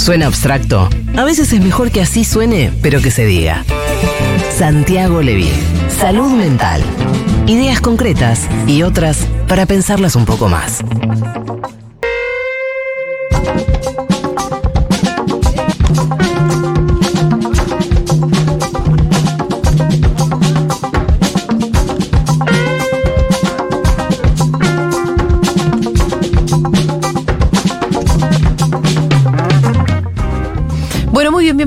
¿Suena abstracto? A veces es mejor que así suene, pero que se diga. Santiago Levín. Salud mental. Ideas concretas y otras para pensarlas un poco más.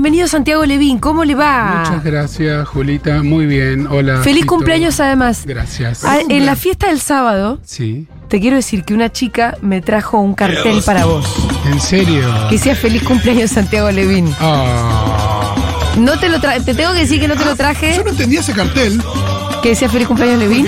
Bienvenido Santiago Levín, ¿cómo le va? Muchas gracias, Julita. Muy bien. Hola. Feliz Fito. cumpleaños además. Gracias. Ah, en la fiesta del sábado, Sí. te quiero decir que una chica me trajo un cartel para vos. ¿En serio? Que decía feliz cumpleaños Santiago Levín. Ah. No te lo traje, te tengo que decir que no te lo traje, Yo no entendía ese cartel. que decía feliz cumpleaños Levín.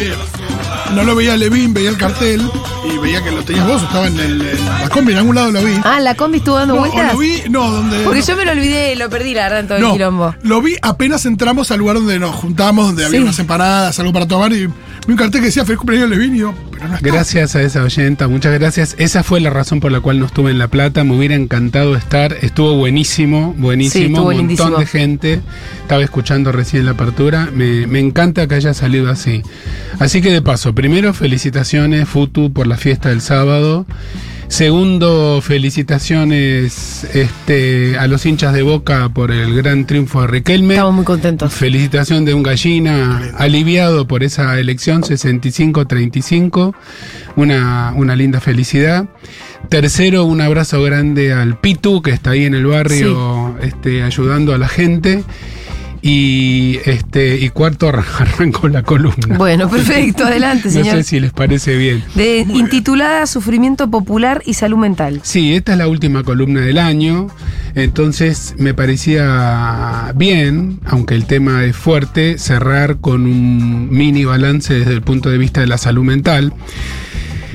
No lo veía Levin, veía el cartel y veía que lo tenías vos, estaba en, el, en la combi, en algún lado lo vi. Ah, la combi estuvo dando no, o vueltas. lo vi, no, donde. Porque yo me lo olvidé, lo perdí la verdad en todo el no, quilombo. lo vi apenas entramos al lugar donde nos juntamos, donde había Sí. unas empanadas, algo para tomar y vi un cartel que decía feliz cumpleaños Levin y yo, pero no está. Gracias a esa oyenta, muchas gracias. Esa fue la razón por la cual no estuve en La Plata. Me hubiera encantado estar. Estuvo buenísimo, buenísimo. un lindísimo. montón de gente. Estaba escuchando recién la apertura. Me, me encanta que haya salido así. Así que de paso, primero felicitaciones, Futu, por la fiesta del sábado. Segundo, felicitaciones este, a los hinchas de Boca por el gran triunfo de Riquelme. Estamos muy contentos. Felicitación de un gallina aliviado por esa elección 65-35. Una, una linda felicidad. Tercero, un abrazo grande al Pitu, que está ahí en el barrio este, ayudando a la gente. Y, este, y cuarto, arranco la columna. Bueno, perfecto, adelante, no señor. sé si les parece bien. De, intitulada Sufrimiento Popular y Salud Mental. Sí, esta es la última columna del año, entonces me parecía bien, aunque el tema es fuerte, cerrar con un mini balance desde el punto de vista de la salud mental.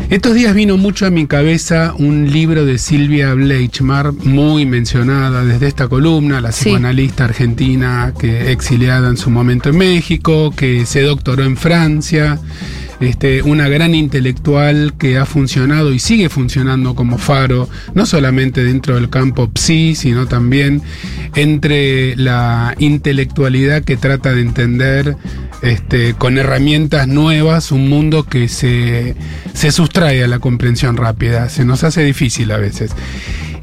Estos días vino mucho a mi cabeza un libro de Silvia Bleichmar, muy mencionada desde esta columna, la Sí. psicoanalista argentina que exiliada en su momento en México, que se doctoró en Francia, este, una gran intelectual que ha funcionado y sigue funcionando como faro, no solamente dentro del campo psi, sino también entre la intelectualidad que trata de entender este, con herramientas nuevas un mundo que se, se sustrae a la comprensión rápida, se nos hace difícil a veces.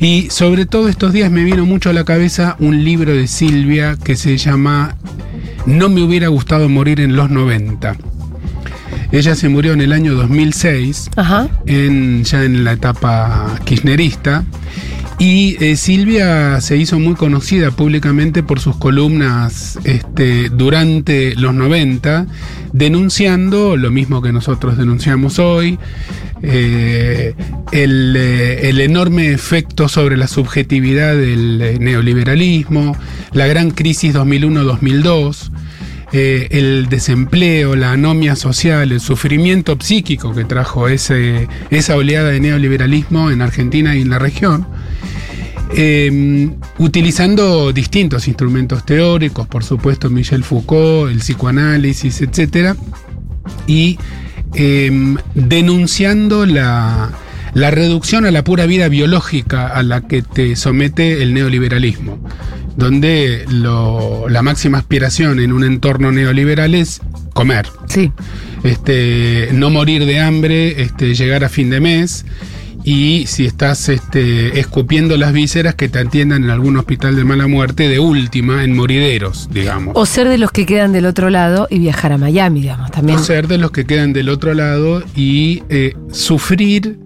Y sobre todo estos días me vino mucho a la cabeza un libro de Silvia que se llama No me hubiera gustado morir en los 90. Ella se murió en el año 2006 Ajá. en, ya en la etapa kirchnerista. Y eh, Silvia se hizo muy conocida públicamente por sus columnas este, durante los 90, denunciando lo mismo que nosotros denunciamos hoy, eh, el, eh, el enorme efecto sobre la subjetividad del neoliberalismo, la gran crisis 2001-2002 eh, el desempleo, la anomia social, el sufrimiento psíquico que trajo ese, esa oleada de neoliberalismo en Argentina y en la región, eh, utilizando distintos instrumentos teóricos, por supuesto Michel Foucault, el psicoanálisis, etc. Y eh, denunciando la, la reducción a la pura vida biológica a la que te somete el neoliberalismo donde lo- la máxima aspiración en un entorno neoliberal es comer, Sí. este, no morir de hambre, este, llegar a fin de mes y si estás este, escupiendo las vísceras que te atiendan en algún hospital de mala muerte de última, en morideros, digamos. O ser de los que quedan del otro lado y viajar a Miami, digamos, también. O ser de los que quedan del otro lado y eh, sufrir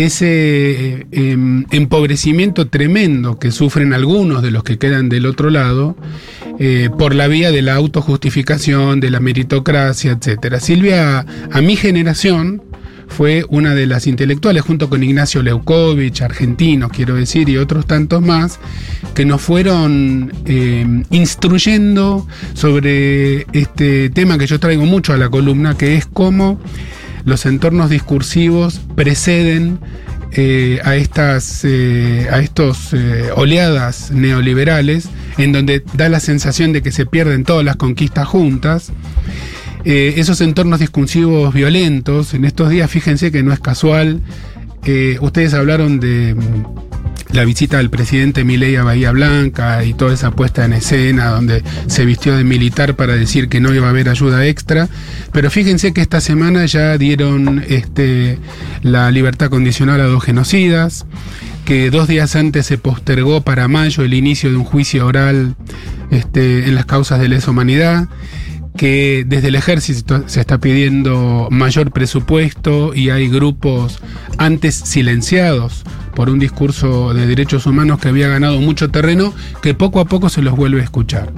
ese eh, em, empobrecimiento tremendo que sufren algunos de los que quedan del otro lado eh, por la vía de la autojustificación, de la meritocracia, etcétera. Silvia, a mi generación, fue una de las intelectuales, junto con Ignacio Leukovich, argentinos, quiero decir, y otros tantos más, que nos fueron eh, instruyendo sobre este tema que yo traigo mucho a la columna, que es cómo los entornos discursivos preceden eh, a estas eh, a estos eh, oleadas neoliberales en donde da la sensación de que se pierden todas las conquistas juntas. Esos entornos discursivos violentos en estos días fíjense que no es casual ustedes hablaron de la visita del presidente Milei a Bahía Blanca y toda esa puesta en escena donde se vistió de militar para decir que no iba a haber ayuda extra. Pero fíjense que esta semana ya dieron este, la libertad condicional a dos genocidas, que dos días antes se postergó para mayo el inicio de un juicio oral este, en las causas de lesa humanidad que desde el ejército se está pidiendo mayor presupuesto y hay grupos antes silenciados por un discurso de derechos humanos que había ganado mucho terreno que poco a poco se los vuelve a escuchar.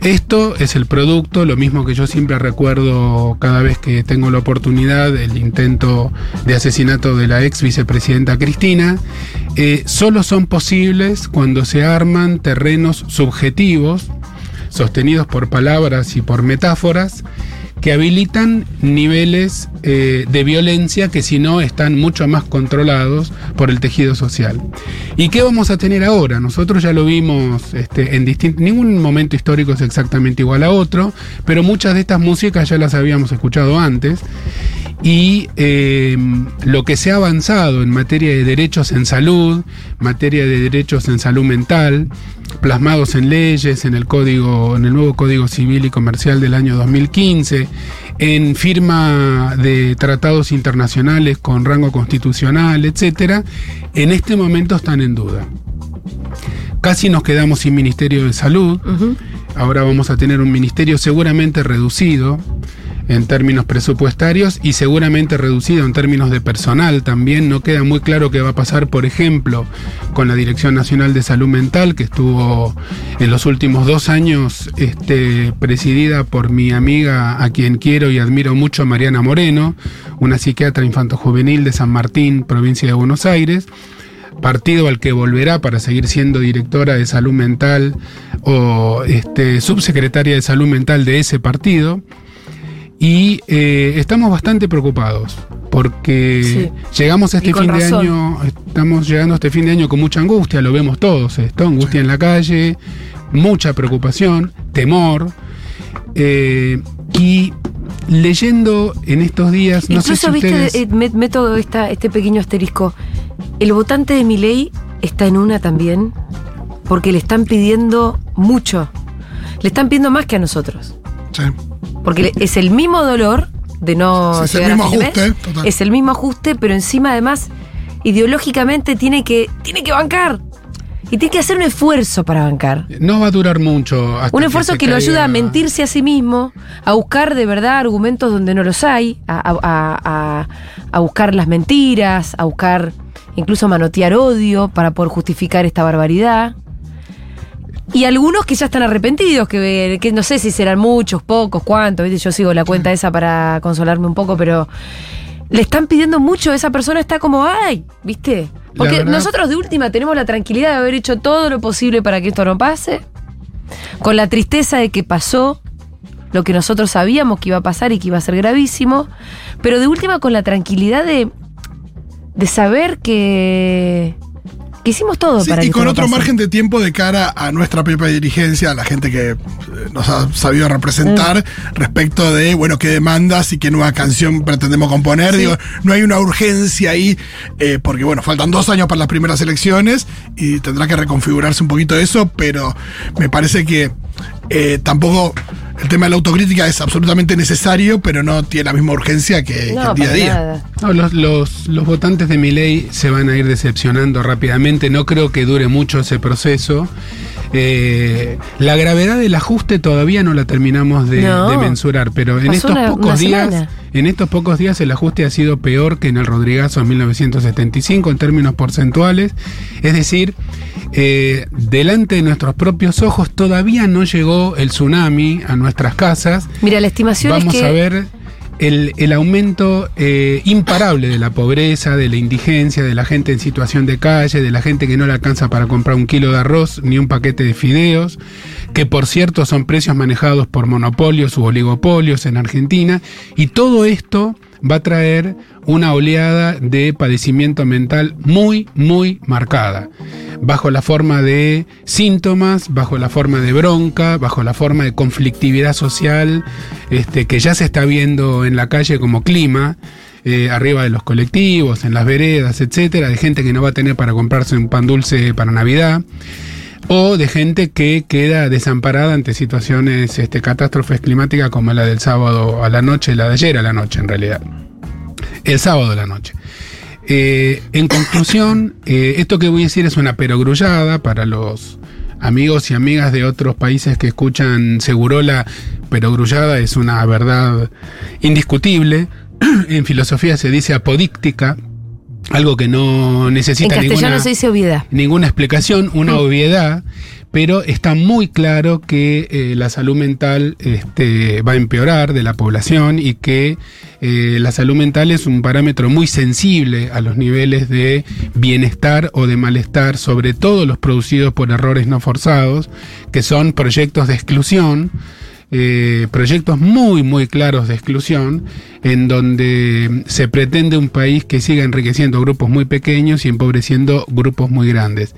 Esto es el producto, lo mismo que yo siempre recuerdo cada vez que tengo la oportunidad, del intento de asesinato de la ex vicepresidenta Cristina, eh, solo son posibles cuando se arman terrenos subjetivos, sostenidos por palabras y por metáforas, que habilitan niveles eh, de violencia que si no están mucho más controlados por el tejido social. ¿Y qué vamos a tener ahora? Nosotros ya lo vimos este, en distintos... Ningún momento histórico es exactamente igual a otro, pero muchas de estas músicas ya las habíamos escuchado antes. Y eh, lo que se ha avanzado en materia de derechos en salud, materia de derechos en salud mental, plasmados en leyes, en el código, en el nuevo Código Civil y Comercial del año 2015, en firma de tratados internacionales con rango constitucional, etcétera, en este momento están en duda. Casi nos quedamos sin Ministerio de Salud. Ahora vamos a tener un ministerio seguramente reducido en términos presupuestarios y seguramente reducido en términos de personal también. No queda muy claro qué va a pasar, por ejemplo, con la Dirección Nacional de Salud Mental, que estuvo en los últimos dos años este, presidida por mi amiga, a quien quiero y admiro mucho, Mariana Moreno, una psiquiatra infanto-juvenil de San Martín, provincia de Buenos Aires partido al que volverá para seguir siendo directora de salud mental o este, subsecretaria de salud mental de ese partido. Y eh, estamos bastante preocupados porque llegamos a este fin de año, estamos llegando a este fin de año con mucha angustia, lo vemos todos esto, angustia en la calle, mucha preocupación, temor. Eh, y leyendo en estos días, no sé si viste, eh, meto este pequeño asterisco. El votante de mi ley está en una también, porque le están pidiendo mucho. Le están pidiendo más que a nosotros. Sí. Porque es el mismo dolor de no es el mismo ajuste, es el mismo ajuste, pero encima además ideológicamente tiene que tiene que bancar. Y tiene que hacer un esfuerzo para bancar. No va a durar mucho. un esfuerzo que, lo ayuda a mentirse a sí mismo, a buscar de verdad argumentos donde no los hay, a, a buscar las mentiras, a buscar incluso manotear odio para poder justificar esta barbaridad. Y algunos que ya están arrepentidos, que, que no sé si serán muchos, pocos, cuántos, yo sigo la cuenta esa para consolarme un poco, pero le están pidiendo mucho, esa persona está como, ay, ¿viste? Porque nosotros de última tenemos la tranquilidad de haber hecho todo lo posible para que esto no pase, con la tristeza de que pasó lo que nosotros sabíamos que iba a pasar y que iba a ser gravísimo, pero de última con la tranquilidad de, de saber que que hicimos todo sí, para Y con otro margen de tiempo de cara a nuestra propia dirigencia, a la gente que eh, nos ha sabido representar mm. respecto de, bueno, qué demandas y qué nueva canción pretendemos componer. Digo, no hay una urgencia ahí, eh, porque, bueno, faltan dos años para las primeras elecciones y tendrá que reconfigurarse un poquito eso, pero me parece que eh, tampoco el tema de la autocrítica es absolutamente necesario, pero no tiene la misma urgencia que, el día a día. los, los, los, votantes de mi ley se van a ir decepcionando rápidamente. No creo que dure mucho ese proceso. Eh, la gravedad del ajuste todavía no la terminamos de, mensurar, pero en estos pocos días, en estos pocos días el ajuste ha sido peor que en el Rodrigazo de 1975 en términos porcentuales. Es decir, eh, delante de nuestros propios ojos todavía no llegó el tsunami a nuestras casas. Mira, la estimación Vamos es que... a ver el, aumento eh, imparable de la pobreza, de la indigencia, de la gente en situación de calle, de la gente que no le alcanza para comprar un kilo de arroz ni un paquete de fideos, que por cierto son precios manejados por monopolios u oligopolios en Argentina, y todo esto va a traer una oleada de padecimiento mental muy, muy marcada, bajo la forma de síntomas, bajo la forma de bronca, bajo la forma de conflictividad social, este, que ya se está viendo en la calle como clima. eh, arriba de los colectivos, en las veredas, etcétera, de gente que no va a tener para comprarse un pan dulce para Navidad o de gente que queda desamparada ante situaciones, este, catástrofes climáticas como la del sábado a la noche, la de ayer a la noche en realidad. El sábado a la noche. Eh, en conclusión, eh, esto que voy a decir es una perogrullada para los amigos y amigas de otros países que escuchan Segurola, perogrullada es una verdad indiscutible. en filosofía se dice apodíctica, algo que no necesita en castellano ninguna, se dice obviedad. ninguna explicación, una obviedad, pero está muy claro que eh, la salud mental este, va a empeorar de la población y que eh, la salud mental es un parámetro muy sensible a los niveles de bienestar o de malestar, sobre todo los producidos por errores no forzados, que son proyectos de exclusión eh, proyectos muy, muy claros de exclusión, en donde se pretende un país que siga enriqueciendo grupos muy pequeños y empobreciendo grupos muy grandes.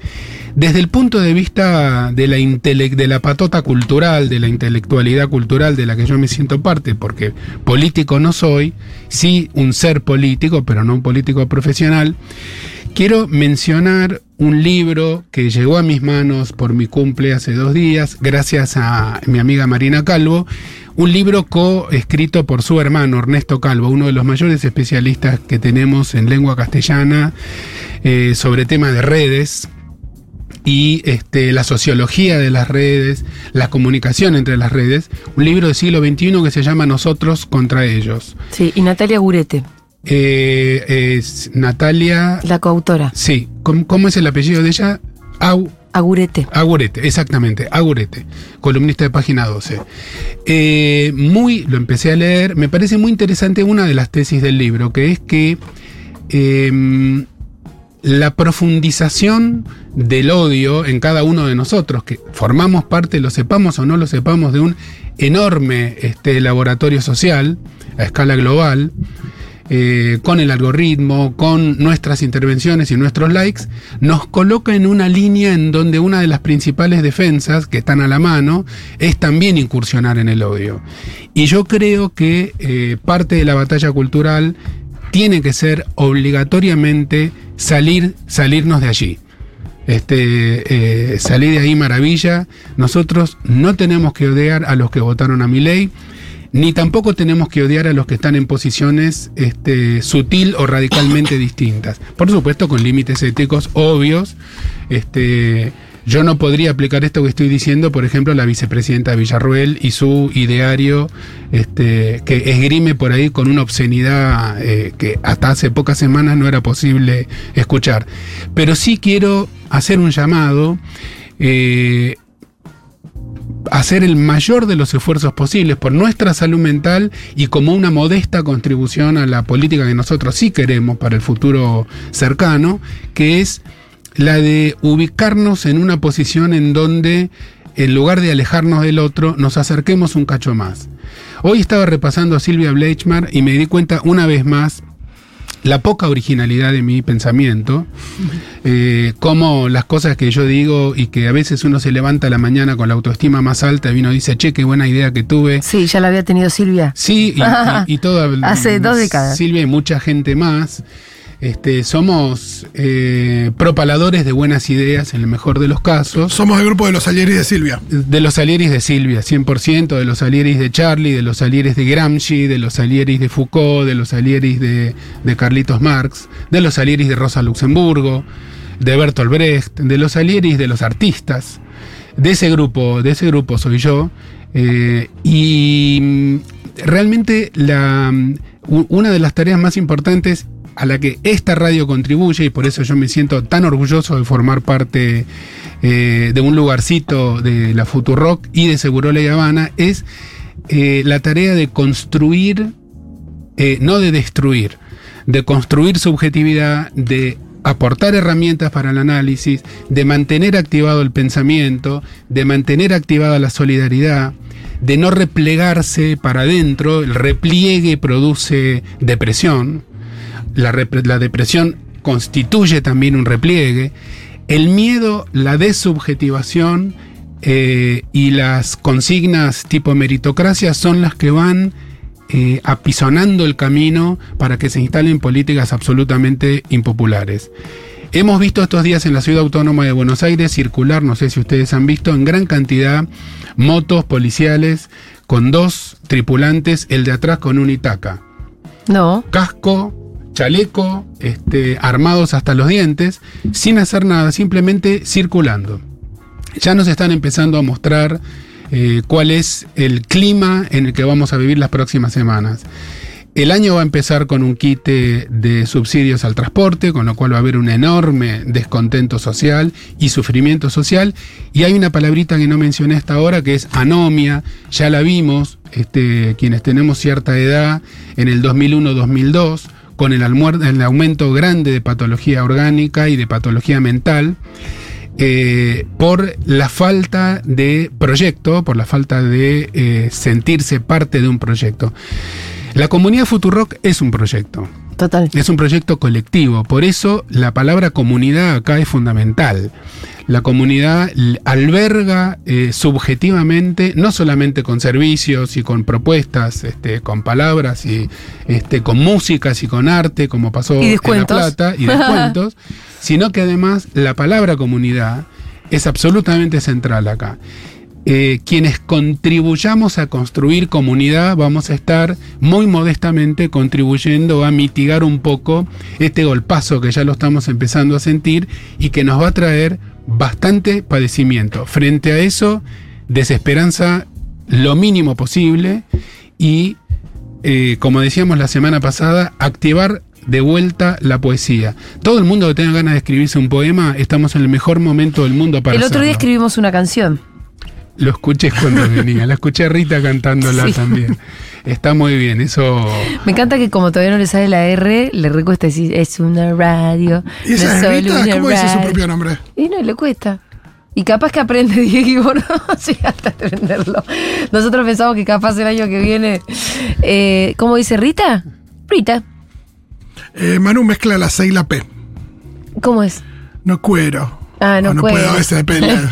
Desde el punto de vista de la, de la patota cultural, de la intelectualidad cultural de la que yo me siento parte, porque político no soy, sí un ser político, pero no un político profesional, Quiero mencionar un libro que llegó a mis manos por mi cumple hace dos días, gracias a mi amiga Marina Calvo, un libro coescrito por su hermano Ernesto Calvo, uno de los mayores especialistas que tenemos en lengua castellana eh, sobre tema de redes y este, la sociología de las redes, la comunicación entre las redes, un libro del siglo XXI que se llama Nosotros contra ellos. Sí, y Natalia Gurete. Eh, es Natalia. La coautora. Sí. ¿Cómo, es el apellido de ella? Au. Agurete. Agurete, exactamente, Agurete, columnista de página 12. Eh, muy, lo empecé a leer, me parece muy interesante una de las tesis del libro, que es que em, la profundización del odio en cada uno de nosotros, que formamos parte, lo sepamos o no lo sepamos, de un enorme este, laboratorio social a escala global, eh, con el algoritmo, con nuestras intervenciones y nuestros likes, nos coloca en una línea en donde una de las principales defensas que están a la mano es también incursionar en el odio. Y yo creo que eh, parte de la batalla cultural tiene que ser obligatoriamente salir, salirnos de allí. Este, eh, salir de ahí maravilla. Nosotros no tenemos que odiar a los que votaron a mi ley ni tampoco tenemos que odiar a los que están en posiciones este, sutil o radicalmente distintas. Por supuesto, con límites éticos obvios. Este, yo no podría aplicar esto que estoy diciendo, por ejemplo, a la vicepresidenta Villarruel y su ideario este, que esgrime por ahí con una obscenidad eh, que hasta hace pocas semanas no era posible escuchar. Pero sí quiero hacer un llamado. Eh, hacer el mayor de los esfuerzos posibles por nuestra salud mental y como una modesta contribución a la política que nosotros sí queremos para el futuro cercano, que es la de ubicarnos en una posición en donde en lugar de alejarnos del otro, nos acerquemos un cacho más. Hoy estaba repasando a Silvia Bleichmar y me di cuenta una vez más la poca originalidad de mi pensamiento, eh, como las cosas que yo digo y que a veces uno se levanta a la mañana con la autoestima más alta y uno dice, che, qué buena idea que tuve. Sí, ya la había tenido Silvia. Sí, y, y, Hace dos décadas. Silvia y mucha gente más. Este, somos eh, propaladores de buenas ideas en el mejor de los casos. Somos el grupo de los Alieris de Silvia. De los Alieris de Silvia, 100%, de los Alieris de Charlie, de los Alieris de Gramsci, de los Alieris de Foucault, de los Alieris de, de Carlitos Marx, de los Alieris de Rosa Luxemburgo, de Bertolt Brecht, de los Alieris de los artistas. De ese grupo, de ese grupo soy yo. Eh, y mm, realmente la, mm, una de las tareas más importantes a la que esta radio contribuye y por eso yo me siento tan orgulloso de formar parte eh, de un lugarcito de la Futurock y de Segurola y Habana es eh, la tarea de construir, eh, no de destruir, de construir subjetividad, de aportar herramientas para el análisis, de mantener activado el pensamiento, de mantener activada la solidaridad, de no replegarse para adentro, el repliegue produce depresión, la, depresión constituye también un repliegue, el miedo, la desubjetivación eh, y las consignas tipo meritocracia son las que van eh, apisonando el camino para que se instalen políticas absolutamente impopulares. Hemos visto estos días en la ciudad autónoma de Buenos Aires circular, no sé si ustedes han visto, en gran cantidad motos policiales con dos tripulantes, el de atrás con un Itaca. No. Casco, chaleco, este, armados hasta los dientes, sin hacer nada, simplemente circulando. Ya nos están empezando a mostrar eh, cuál es el clima en el que vamos a vivir las próximas semanas. El año va a empezar con un quite de subsidios al transporte, con lo cual va a haber un enorme descontento social y sufrimiento social. Y hay una palabrita que no mencioné hasta ahora, que es anomia. Ya la vimos, este, quienes tenemos cierta edad, en el 2001-2002, con el, el aumento grande de patología orgánica y de patología mental. eh, por la falta de proyecto, por la falta de eh, sentirse parte de un proyecto. La comunidad Futurock es un proyecto. Total. Es un proyecto colectivo, por eso la palabra comunidad acá es fundamental. La comunidad alberga eh, subjetivamente, no solamente con servicios y con propuestas, este, con palabras y este, con músicas y con arte, como pasó en La. Plata, y descuentos, sino que además la palabra comunidad es absolutamente central acá. Eh, quienes contribuyamos a construir comunidad vamos a estar muy modestamente contribuyendo a mitigar un poco este golpazo que ya lo estamos empezando a sentir y que nos va a traer bastante padecimiento. Frente a eso, desesperanza lo mínimo posible y, eh, como decíamos la semana pasada, activar de vuelta la poesía. Todo el mundo que tenga ganas de escribirse un poema, estamos en el mejor momento del mundo para El otro día hacerlo. escribimos una canción. Lo escuché cuando venía, la escuché a Rita cantándola Sí. también. Está muy bien, eso. Me encanta que como todavía no le sale la R, le recuesta decir, es una radio. ¿Y esa no es solo Rita? una ¿Cómo dice su radio". propio nombre? Y no, le cuesta. Y capaz que aprende Diego no llegaste a aprenderlo. Nosotros pensamos que capaz el año que viene. Eh, ¿Cómo dice Rita? Rita. Eh, Manu mezcla la C y la P. ¿Cómo es? No cuero. Ah, no O no cuero. puedo, a veces depende.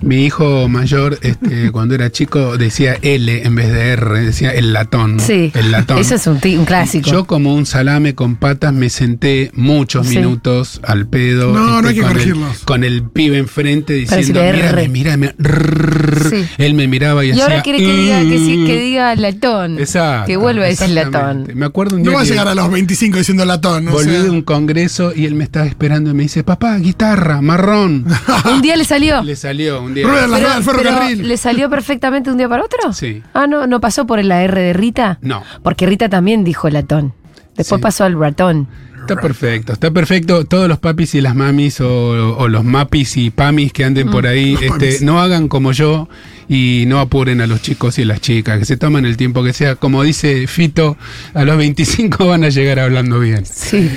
Mi hijo mayor, este, cuando era chico, decía L en vez de R, decía el latón. Sí. El latón. Eso es un, un clásico. Yo como un salame con patas me senté muchos Sí. minutos al pedo. este, No, no hay que con el, corregirlos. con el pibe enfrente diciendo, mírame, R". mírame. rrrr". Sí. Él me miraba y, y hacía... ahora quiere que diga, que, sí- "Mm". que diga latón. Exacto. Que vuelva a decir latón. Me acuerdo un día No va a llegar a los 25 diciendo latón. ¿no? volví O sea, de un congreso y él me estaba esperando y me dice, papá, guitarra, marrón. Un día le salió. Le salió un día. Rueda la rueda del pero ferrocarril. ¿Le salió perfectamente de un día para otro? Sí. Ah, no, no pasó por la R de Rita. No. Porque Rita también dijo latón. Después Sí. pasó al ratón. Está perfecto, está perfecto. Todos los papis y las mamis o, o los mapis y pamis que anden por ahí, este, no hagan como yo y no apuren a los chicos y las chicas, que se toman el tiempo que sea. Como dice Fito, a los 25 van a llegar hablando bien. Sí.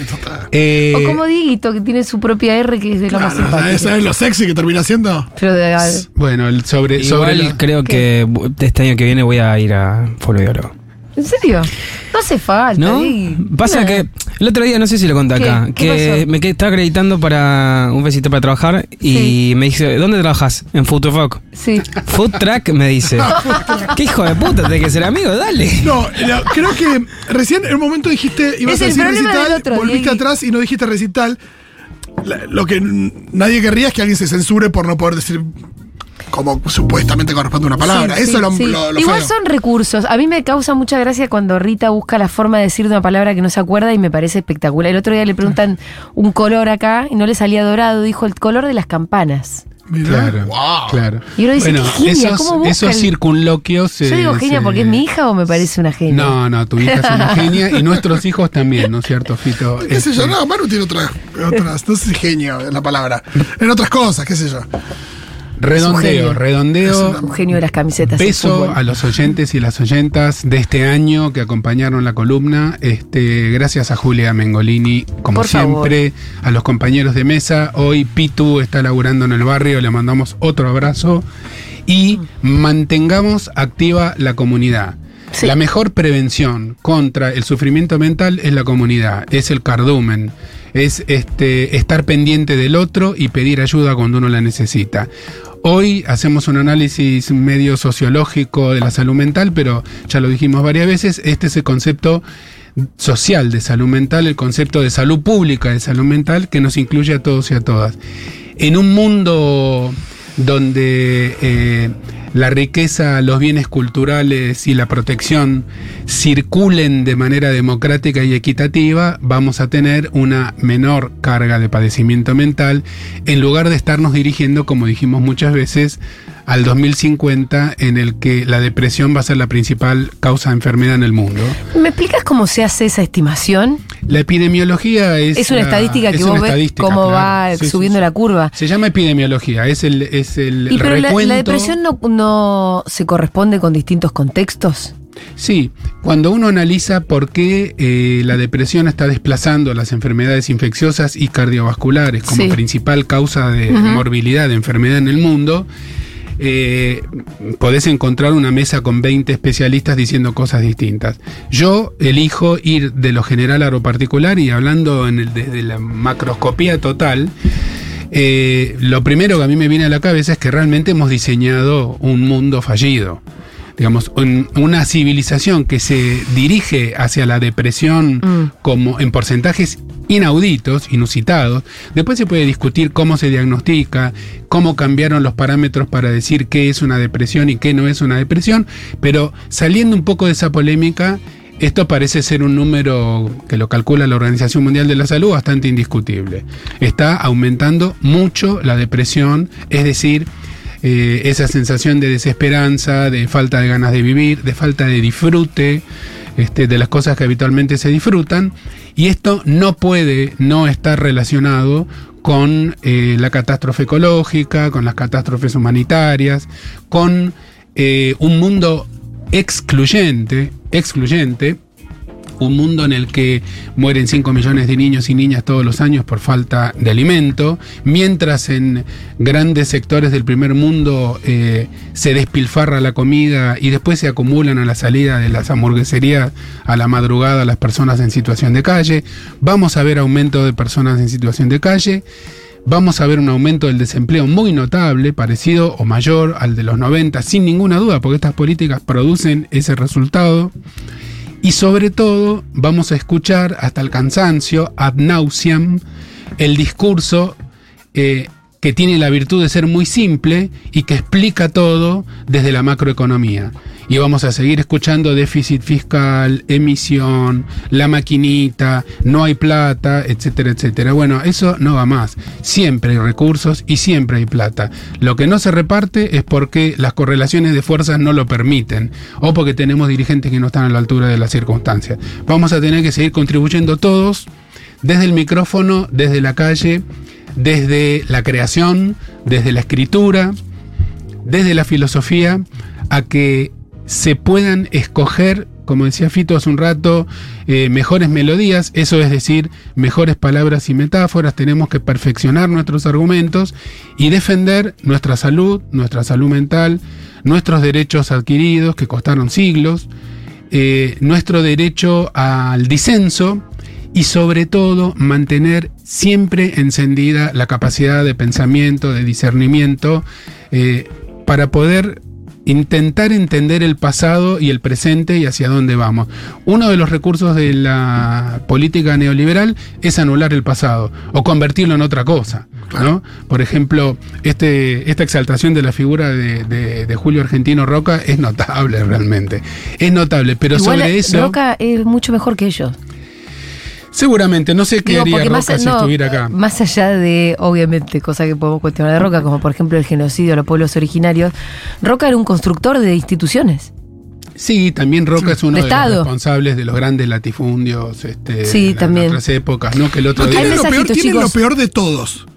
Eh, o como Dieguito, que tiene su propia R, que es de lo más Claro, simpático. ¿Sabes lo sexy que termina siendo? Pero de, bueno, el sobre, sobre Igual la- creo que este año que viene voy a ir a Folbiólogo. ¿En serio? No hace falta. ¿No? Pasa que el otro día, no sé si lo conté ¿Qué? acá, ¿Qué que pasó? me quedé, estaba acreditando para un besito para trabajar y Sí. me dice, ¿dónde trabajas? En Futurock. Sí. Food Track me dice. ¿Qué hijo de puta? Tenés que ser amigo, dale. No, no, creo que recién en un momento dijiste, ibas Es a decir recital, otro, volviste atrás y no dijiste recital. La- lo que nadie querría es que alguien se censure por no poder decir como supuestamente corresponde a una palabra. Sí, Eso sí, lo, sí. lo- lo Igual feo. son recursos. A mí me causa mucha gracia cuando Rita busca la forma de decir una palabra que no se acuerda y me parece espectacular. El otro día le preguntan un color acá y no le salía dorado. Dijo el color de las campanas. Mirá. Claro, Wow. claro. Y uno dice, bueno, genia, esos, ¿cómo busca esos circunloquios. ¿Yo digo genia se- porque es mi hija o me parece una genia? No, no, tu hija es una genia y nuestros hijos también, ¿no es cierto, Fito? ¿Qué sé yo? Este, No, Manu tiene otra, otras, no sé genio es la palabra. En otras cosas, qué sé yo. Redondeo, redondeo. Un genio de las camisetas. Beso a los oyentes y las oyentas de este año que acompañaron la columna. Este, gracias a Julia Mengolini, como Por favor. siempre, a los compañeros de mesa. Hoy Pitu está laburando en el barrio, le mandamos otro abrazo. Y mantengamos activa la comunidad. Sí. La mejor prevención contra el sufrimiento mental es la comunidad, es el cardumen. Es este, estar pendiente del otro y pedir ayuda cuando uno la necesita. Hoy hacemos un análisis medio sociológico de la salud mental, pero ya lo dijimos varias veces, este es el concepto social de salud mental, el concepto de salud pública de salud mental que nos incluye a todos y a todas. En un mundo donde eh, la riqueza, los bienes culturales y la protección circulen de manera democrática y equitativa, vamos a tener una menor carga de padecimiento mental en lugar de estarnos dirigiendo, como dijimos muchas veces, al 2050 en el que la depresión va a ser la principal causa de enfermedad en el mundo. ¿Me explicas cómo se hace esa estimación? La epidemiología es... Es una la- estadística que es vos ves cómo claro. va Sí, subiendo sí. la curva. Se llama epidemiología, es el, es el Y pero la, recuento. la depresión no, no se corresponde con distintos contextos. Sí, cuando uno analiza por qué eh, la depresión está desplazando las enfermedades infecciosas y cardiovasculares como Sí. principal causa de morbilidad de enfermedad en el mundo, eh, podés encontrar una mesa con 20 especialistas diciendo cosas distintas. Yo elijo ir de lo general a lo particular y hablando desde la macroscopía total. eh, lo primero que a mí me viene a la cabeza es que realmente hemos diseñado un mundo fallido digamos, un- una civilización que se dirige hacia la depresión Mm. como en porcentajes inauditos, inusitados. Después se puede discutir cómo se diagnostica, cómo cambiaron los parámetros para decir qué es una depresión y qué no es una depresión, pero saliendo un poco de esa polémica, esto parece ser un número que lo calcula la Organización Mundial de la Salud bastante indiscutible. Está aumentando mucho la depresión, es decir, eh, esa sensación de desesperanza, de falta de ganas de vivir, de falta de disfrute este, de las cosas que habitualmente se disfrutan. Y esto no puede no estar relacionado con eh, la catástrofe ecológica, con las catástrofes humanitarias, con eh, un mundo excluyente, excluyente, un mundo en el que mueren 5 millones de niños y niñas todos los años por falta de alimento, mientras en grandes sectores del primer mundo eh, se despilfarra la comida y después se acumulan a la salida de las hamburgueserías a la madrugada las personas en situación de calle. Vamos a ver aumento de personas en situación de calle. Vamos a ver un aumento del desempleo muy notable, parecido o mayor al de los 90, sin ninguna duda, porque estas políticas producen ese resultado. Y sobre todo vamos a escuchar hasta el cansancio, ad nauseam, el discurso eh, que tiene la virtud de ser muy simple y que explica todo desde la macroeconomía. Y vamos a seguir escuchando déficit fiscal, emisión, la maquinita, no hay plata, etcétera, etcétera. Bueno, eso no va más. Siempre hay recursos y siempre hay plata. Lo que no se reparte es porque las correlaciones de fuerzas no lo permiten o porque tenemos dirigentes que no están a la altura de las circunstancias. Vamos a tener que seguir contribuyendo todos desde el micrófono, desde la calle, desde la creación, desde la escritura, desde la filosofía, a que se puedan escoger, como decía Fito hace un rato, eh, mejores melodías, eso es decir, mejores palabras y metáforas, tenemos que perfeccionar nuestros argumentos y defender nuestra salud, nuestra salud mental, nuestros derechos adquiridos que costaron siglos, eh, nuestro derecho al disenso y sobre todo mantener siempre encendida la capacidad de pensamiento, de discernimiento, eh, para poder intentar entender el pasado y el presente y hacia dónde vamos. Uno de los recursos de la política neoliberal es anular el pasado o convertirlo en otra cosa. ¿no? Por ejemplo, este, esta exaltación de la figura de, de- de Julio Argentino Roca es notable realmente. Es notable, pero Igual sobre eso... Roca es mucho mejor que ellos. Seguramente, no sé qué Digo, haría porque Roca más, si no, estuviera acá. más allá de, obviamente, cosas que podemos cuestionar de Roca, como por ejemplo el genocidio de los pueblos originarios, Roca era un constructor de instituciones. Sí, también Roca es uno De los responsables de los grandes latifundios este, Sí, las también. otras épocas, ¿no? Que el otro No, día. Hay tiene, lo peor, mensajitos, tiene lo peor de todos.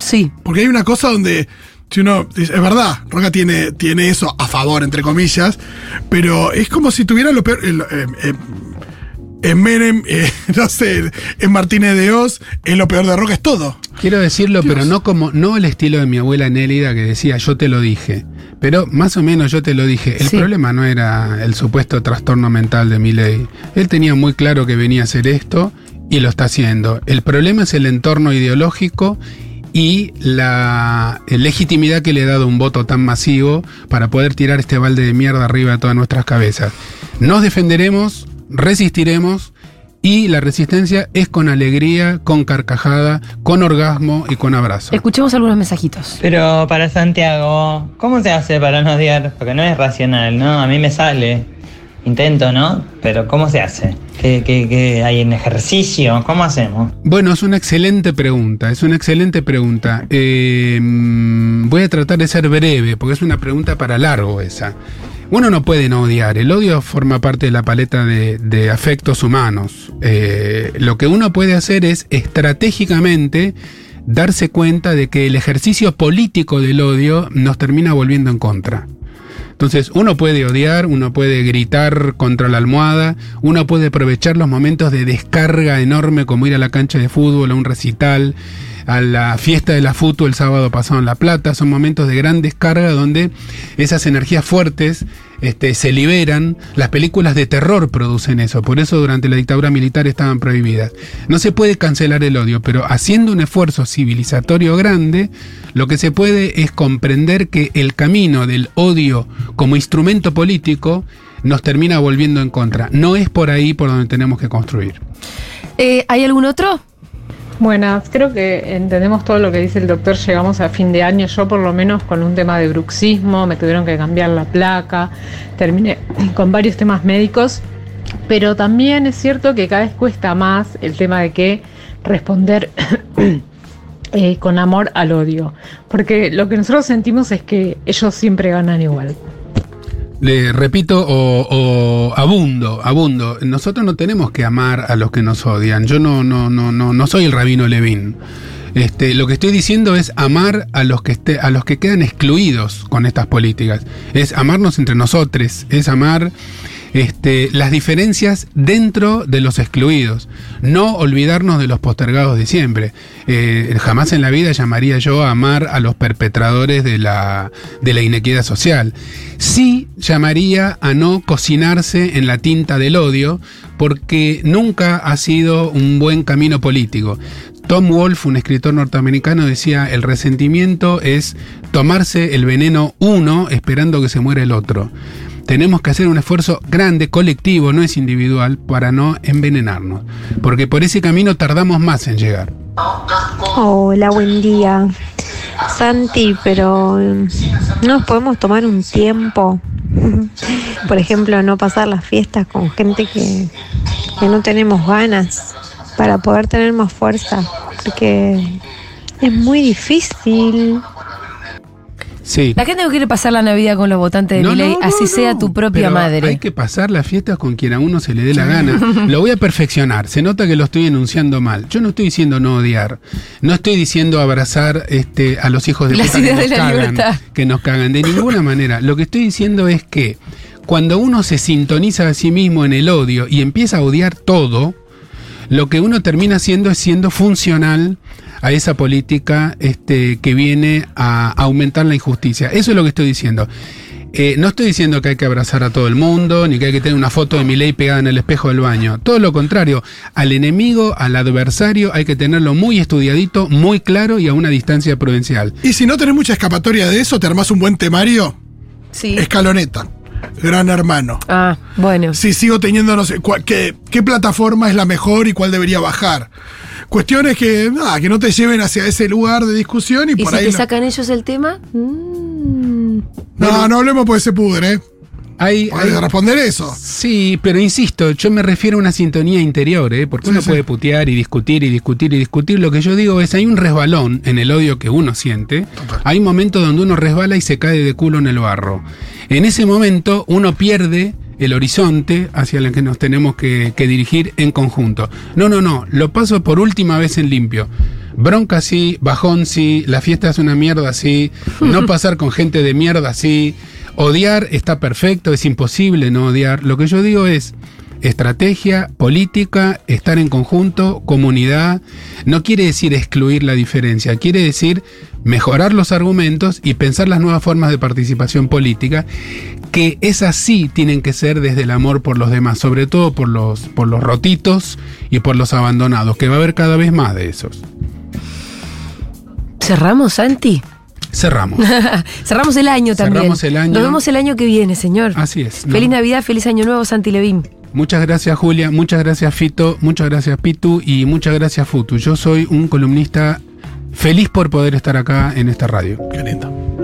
Sí. Porque hay una cosa donde, si uno dice, es verdad, Roca tiene, tiene eso a favor, entre comillas, pero es como si tuviera lo peor. eh, eh, en Menem, eh, no sé, en Martínez de Oz, es lo peor de Roca, es todo. Quiero decirlo, Dios. pero no como no el estilo de mi abuela Nélida que decía yo te lo dije. Pero más o menos yo te lo dije. El Sí. problema no era el supuesto trastorno mental de Milei. Él tenía muy claro que venía a hacer esto y lo está haciendo. El problema es el entorno ideológico y la legitimidad que le ha dado un voto tan masivo para poder tirar este balde de mierda arriba de todas nuestras cabezas. Nos defenderemos, resistiremos y la resistencia es con alegría, con carcajada, con orgasmo y con abrazo. Escuchemos algunos mensajitos. Pero para Santiago, ¿cómo se hace para no odiar? Porque no es racional, ¿no? A mí me sale. Intento, ¿no? Pero ¿cómo se hace? ¿Qué, qué, qué hay en ejercicio? ¿Cómo hacemos? Bueno, es una excelente pregunta, es una excelente pregunta. Eh, mm, voy a tratar de ser breve, porque es una pregunta para largo esa. Uno no puede no odiar, el odio forma parte de la paleta de, afectos humanos. Eh, lo que uno puede hacer es estratégicamente darse cuenta de que el ejercicio político del odio nos termina volviendo en contra. Entonces, uno puede odiar, uno puede gritar contra la almohada, uno puede aprovechar los momentos de descarga enorme como ir a la cancha de fútbol, a un recital, a la fiesta de la FUTU el sábado pasado en La Plata. Son momentos de gran descarga donde esas energías fuertes este, se liberan. Las películas de terror producen eso. Por eso durante la dictadura militar estaban prohibidas. No se puede cancelar el odio, pero haciendo un esfuerzo civilizatorio grande, lo que se puede es comprender que el camino del odio como instrumento político nos termina volviendo en contra. No es por ahí por donde tenemos que construir. Eh, ¿Hay algún otro? Buenas, creo que entendemos todo lo que dice el doctor. Llegamos a fin de año, yo por lo menos con un tema de bruxismo, me tuvieron que cambiar la placa, terminé con varios temas médicos, pero también es cierto que cada vez cuesta más el tema de que responder eh, con amor al odio, porque lo que nosotros sentimos es que ellos siempre ganan igual. Le repito o, abundo, abundo. Nosotros no tenemos que amar a los que nos odian. Yo no, no, no, no, no soy el rabino Levín. Este, lo que estoy diciendo es amar a los que esté, a los que quedan excluidos con estas políticas. Es amarnos entre nosotros, es amar este, las diferencias dentro de los excluidos. No olvidarnos de los postergados de siempre. Eh, jamás en la vida llamaría yo a amar a los perpetradores de la, de la inequidad social. Sí llamaría a no cocinarse en la tinta del odio, porque nunca ha sido un buen camino político. Tom Wolfe, un escritor norteamericano, decía, el resentimiento es tomarse el veneno uno esperando que se muera el otro tenemos que hacer un esfuerzo grande, colectivo, no es individual, para no envenenarnos. Porque por ese camino tardamos más en llegar. Hola, buen día. Santi, pero no nos podemos tomar un tiempo. Por ejemplo, no pasar las fiestas con gente que, que no tenemos ganas para poder tener más fuerza. Porque es muy difícil. Sí. La gente no quiere pasar la Navidad con los votantes de No, no, no, así sea tu propia Pero madre. Hay que pasar las fiestas con quien a uno se le dé la gana. Lo voy a perfeccionar. Se nota que lo estoy enunciando mal. Yo no estoy diciendo no odiar. No estoy diciendo abrazar este, a los hijos de puta que nos de cagan. Que nos cagan. De ninguna manera. Lo que estoy diciendo es que cuando uno se sintoniza a sí mismo en el odio y empieza a odiar todo, lo que uno termina haciendo es siendo funcional a esa política este, que viene a aumentar la injusticia. Eso es lo que estoy diciendo. Eh, no estoy diciendo que hay que abrazar a todo el mundo, ni que hay que tener una foto de mi ley pegada en el espejo del baño. Todo lo contrario, al enemigo, al adversario, hay que tenerlo muy estudiadito, muy claro y a una distancia prudencial. Y si no tenés mucha escapatoria de eso, te armás un buen temario. Sí. Escaloneta. Gran hermano. Ah, bueno. Si sigo teniendo, no sé, cuál- qué, qué plataforma es la mejor y cuál debería bajar. Cuestiones que, nada, que no te lleven hacia ese lugar de discusión y, ¿Y por si ahí. te no- sacan ellos el tema? Mm. No, no hablemos porque se pudre, ¿eh? Hay, Hay responder eso. Sí, pero insisto, yo me refiero a una sintonía interior, ¿eh? porque Sí, uno sí. puede putear y discutir y discutir y discutir. Lo que yo digo es, hay un resbalón en el odio que uno siente. Hay momentos donde uno resbala y se cae de culo en el barro. En ese momento uno pierde el horizonte hacia el que nos tenemos que, que dirigir en conjunto. No, no, no, lo paso por última vez en limpio. Bronca sí, bajón sí, la fiesta es una mierda sí, no pasar con gente de mierda sí, odiar está perfecto, es imposible no odiar. Lo que yo digo es, estrategia, política, estar en conjunto, comunidad. No quiere decir excluir la diferencia, quiere decir mejorar los argumentos y pensar las nuevas formas de participación política, que esas sí tienen que ser desde el amor por los demás, sobre todo por los, por los rotitos y por los abandonados, que va a haber cada vez más de esos. ¿Cerramos, Santi? Cerramos. Cerramos el año también. Cerramos el año. Nos vemos el año que viene, señor. Así es. ¿no? Feliz Navidad, feliz Año Nuevo, Santi Levín. Muchas gracias Julia, muchas gracias Fito, muchas gracias Pitu y muchas gracias Futu. Yo soy un columnista feliz por poder estar acá en esta radio. Qué lindo.